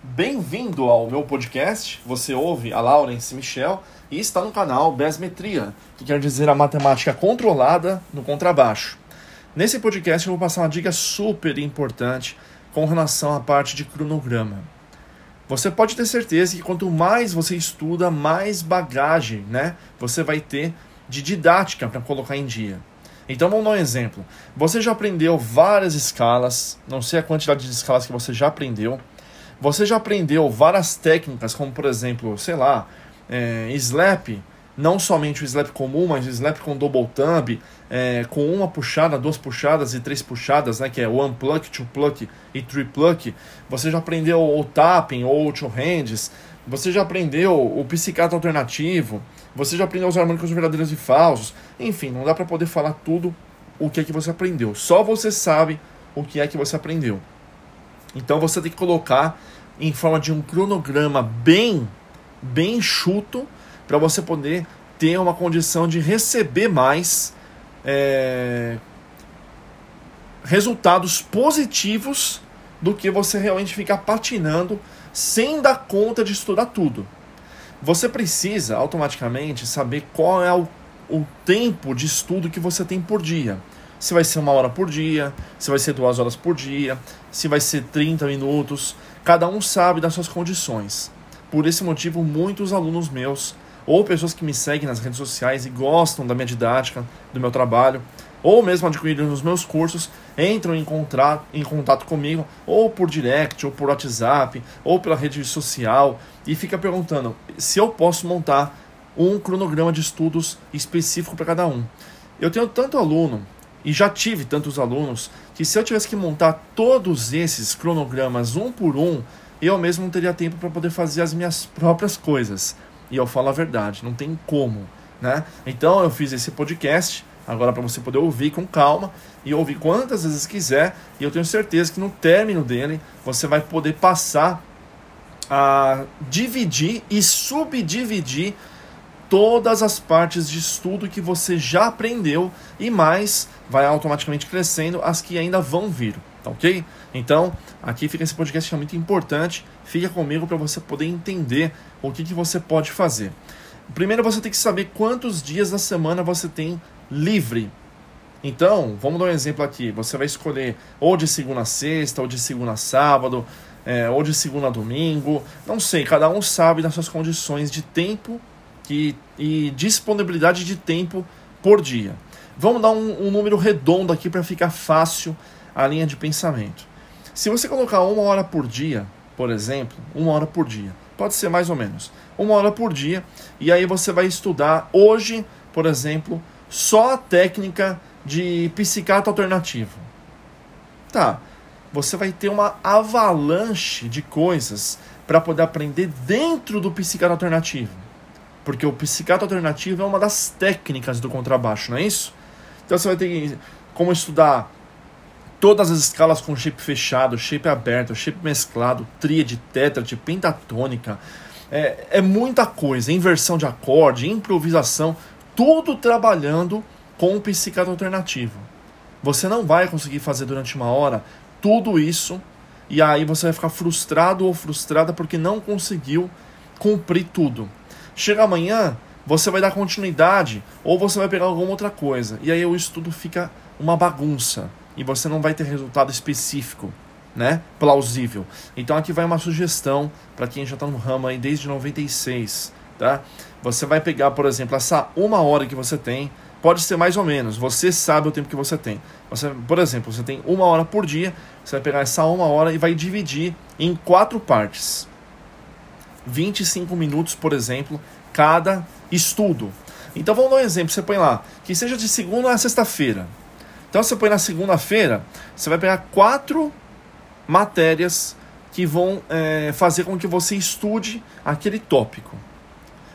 Bem-vindo ao meu podcast. Você ouve a Laurence Michel e está no canal Besmetria, que quer dizer a matemática controlada no contrabaixo. Nesse podcast eu vou passar uma dica super importante com relação à parte de cronograma. Você pode ter certeza que quanto mais você estuda, mais bagagem, né, você vai ter de didática para colocar em dia. Então vamos dar um exemplo. Você já aprendeu várias escalas, não sei a quantidade de escalas que você já aprendeu. Você já aprendeu várias técnicas, como por exemplo, sei lá, é, slap, não somente o slap comum, mas o slap com double thumb, é, com uma puxada, duas puxadas e três puxadas, né, que é one pluck, two pluck e three pluck. Você já aprendeu o tapping ou o two hands. Você já aprendeu o psicato alternativo. Você já aprendeu os harmônicos verdadeiros e falsos. Enfim, não dá para poder falar tudo o que é que você aprendeu. Só você sabe o que é que você aprendeu. Então você tem que colocar em forma de um cronograma bem, bem chuto para você poder ter uma condição de receber mais é, resultados positivos do que você realmente ficar patinando sem dar conta de estudar tudo. Você precisa automaticamente saber qual é o, o tempo de estudo que você tem por dia. Se vai ser uma hora por dia, se vai ser duas horas por dia, se vai ser 30 minutos. Cada um sabe das suas condições. Por esse motivo, muitos alunos meus, ou pessoas que me seguem nas redes sociais e gostam da minha didática, do meu trabalho, ou mesmo adquiriram nos meus cursos, entram em, contato, em contato comigo, ou por direct, ou por WhatsApp, ou pela rede social, e fica perguntando se eu posso montar um cronograma de estudos específico para cada um. Eu tenho tanto aluno, e já tive tantos alunos, que se eu tivesse que montar todos esses cronogramas um por um, eu mesmo não teria tempo para poder fazer as minhas próprias coisas. E eu falo a verdade, não tem como. Né? Então eu fiz esse podcast agora para você poder ouvir com calma e ouvir quantas vezes quiser. E eu tenho certeza que no término dele você vai poder passar a dividir e subdividir todas as partes de estudo que você já aprendeu e mais vai automaticamente crescendo as que ainda vão vir, tá ok? Então, aqui fica esse podcast que é muito importante. Fica comigo para você poder entender o que, que você pode fazer. Primeiro você tem que saber quantos dias da semana você tem livre. Então, vamos dar um exemplo aqui. Você vai escolher ou de segunda a sexta, ou de segunda a sábado, é, ou de segunda a domingo. Não sei, cada um sabe das suas condições de tempo que, e disponibilidade de tempo por dia. Vamos dar um, um número redondo aqui para ficar fácil a linha de pensamento. Se você colocar uma hora por dia, por exemplo, uma hora por dia, pode ser mais ou menos, uma hora por dia, e aí você vai estudar hoje, por exemplo, só a técnica de psicato alternativo. Tá, você vai ter uma avalanche de coisas para poder aprender dentro do psicato alternativo. Porque o psicato alternativo é uma das técnicas do contrabaixo, não é isso? Então você vai ter como estudar todas as escalas com shape fechado, shape aberto, shape mesclado, tríade, tétrade, pentatônica. É, é muita coisa, inversão de acorde, improvisação tudo trabalhando com o psiquiatra alternativo. Você não vai conseguir fazer durante uma hora tudo isso e aí você vai ficar frustrado ou frustrada porque não conseguiu cumprir tudo. Chega amanhã, você vai dar continuidade ou você vai pegar alguma outra coisa e aí o estudo fica uma bagunça e você não vai ter resultado específico, né? Plausível. Então aqui vai uma sugestão para quem já está no ramo aí desde 96 tá? Você vai pegar, por exemplo, essa uma hora que você tem, pode ser mais ou menos, você sabe o tempo que você tem. Você, por exemplo, você tem uma hora por dia, você vai pegar essa uma hora e vai dividir em quatro partes. 25 minutos, por exemplo, cada estudo. Então vamos dar um exemplo, você põe lá, que seja de segunda a sexta-feira. Então você põe na segunda-feira, você vai pegar quatro matérias que vão é, fazer com que você estude aquele tópico.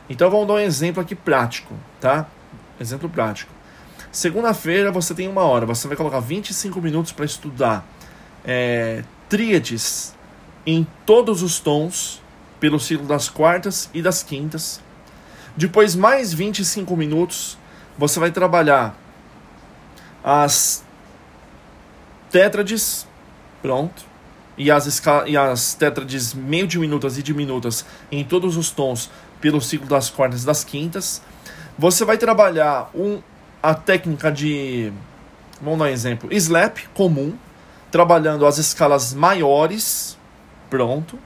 Então vamos dar um exemplo aqui prático, tá? Exemplo prático. Segunda-feira você tem uma hora, você vai colocar 25 minutos para estudar é, tríades em todos os tons, pelo ciclo das quartas e das quintas. Depois, mais 25 minutos, você vai trabalhar as tétrades, pronto. e as, e as tétrades meio diminutas e diminutas em todos os tons pelo ciclo das quartas e das quintas. Você vai trabalhar um, a técnica de, vamos dar um exemplo, slap comum, trabalhando as escalas maiores, pronto,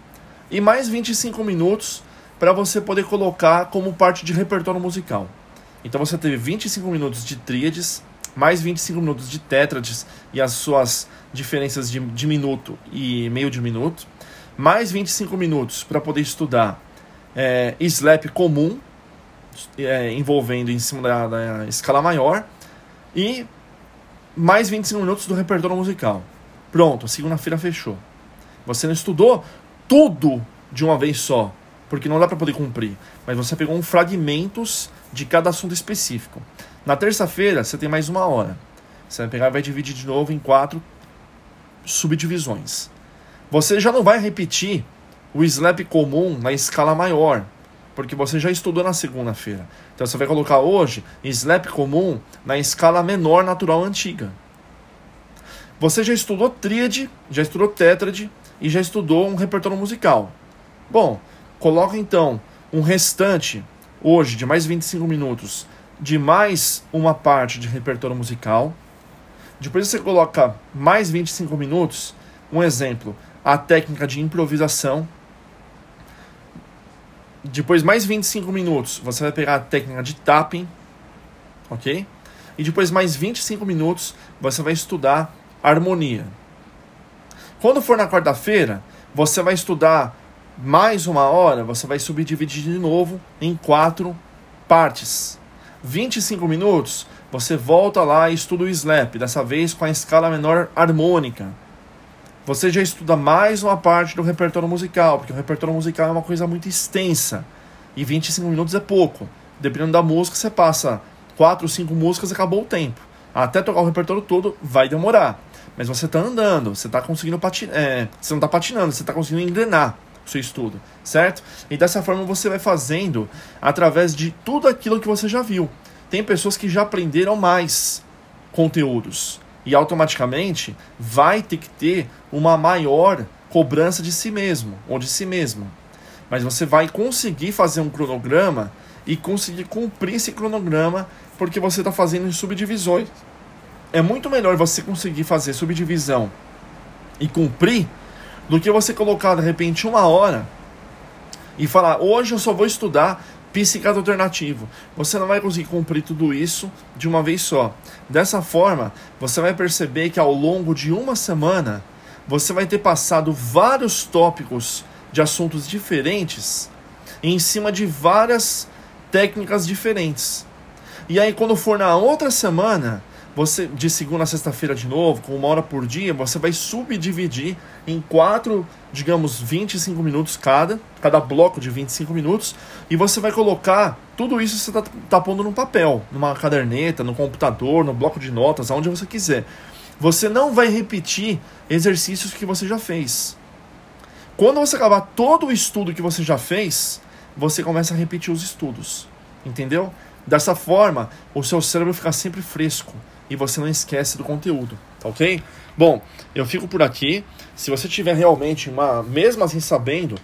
e mais 25 minutos para você poder colocar como parte de repertório musical. Então você teve 25 minutos de tríades, mais 25 minutos de tétrades e as suas diferenças de, de minuto e meio de minuto, mais 25 minutos para poder estudar é, slap comum, é, envolvendo em cima da, da escala maior, e mais 25 minutos do repertório musical. Pronto, segunda-feira fechou. Você não estudou tudo de uma vez só, porque não dá para poder cumprir, mas você pegou um fragmentos de cada assunto específico. Na terça-feira, você tem mais uma hora. Você vai pegar e vai dividir de novo em quatro subdivisões. Você já não vai repetir o slap comum na escala maior, porque você já estudou na segunda-feira. Então você vai colocar hoje slap comum na escala menor natural antiga. Você já estudou tríade, já estudou tétrade e já estudou um repertório musical. Bom, coloca então um restante hoje de mais 25 minutos de mais uma parte de repertório musical. Depois você coloca mais 25 minutos, um exemplo, a técnica de improvisação. Depois mais 25 minutos, você vai pegar a técnica de tapping, ok? E depois mais 25 minutos, você vai estudar harmonia. Quando for na quarta-feira, você vai estudar mais uma hora, você vai subdividir de novo em quatro partes. 25 minutos, você volta lá e estuda o slap, dessa vez com a escala menor harmônica. Você já estuda mais uma parte do repertório musical, porque o repertório musical é uma coisa muito extensa. E 25 minutos é pouco. Dependendo da música, você passa 4, 5 músicas e acabou o tempo. Até tocar o repertório todo vai demorar. Mas você está andando, você está conseguindo patinar. É, você não está patinando, você está conseguindo engrenar o seu estudo, certo? E dessa forma você vai fazendo através de tudo aquilo que você já viu. Tem pessoas que já aprenderam mais conteúdos e automaticamente vai ter que ter uma maior cobrança de si mesmo ou de si mesma. Mas você vai conseguir fazer um cronograma e conseguir cumprir esse cronograma porque você está fazendo em subdivisões. É muito melhor você conseguir fazer subdivisão e cumprir do que você colocar de repente uma hora e falar hoje eu só vou estudar psiquiatra alternativo. Você não vai conseguir cumprir tudo isso de uma vez só. Dessa forma, você vai perceber que ao longo de uma semana você vai ter passado vários tópicos de assuntos diferentes em cima de várias técnicas diferentes. E aí quando for na outra semana, você de segunda a sexta-feira de novo, com uma hora por dia, você vai subdividir em quatro, digamos, 25 minutos cada, cada bloco de 25 minutos, e você vai colocar tudo isso você está tá pondo no papel, numa caderneta, no computador, no bloco de notas, aonde você quiser. Você não vai repetir exercícios que você já fez. Quando você acabar todo o estudo que você já fez, você começa a repetir os estudos. Entendeu? Dessa forma, o seu cérebro fica sempre fresco e você não esquece do conteúdo, tá ok? Bom, eu fico por aqui. Se você tiver realmente uma, mesmo assim sabendo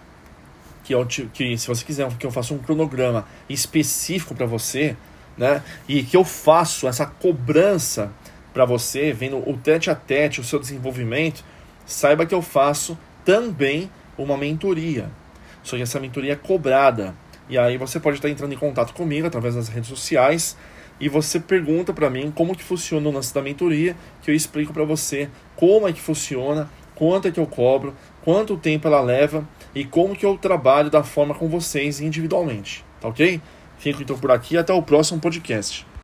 que, eu, que se você quiser que eu faça um cronograma específico para você, né, e que eu faço essa cobrança para você, vendo o tete a tete, o seu desenvolvimento, saiba que eu faço também uma mentoria. Só que essa mentoria é cobrada. E aí você pode estar entrando em contato comigo através das redes sociais e você pergunta para mim como que funciona o lance da mentoria, que eu explico para você como é que funciona, quanto é que eu cobro, quanto tempo ela leva e como que eu trabalho da forma com vocês individualmente, tá ok? Fico então por aqui até o próximo podcast.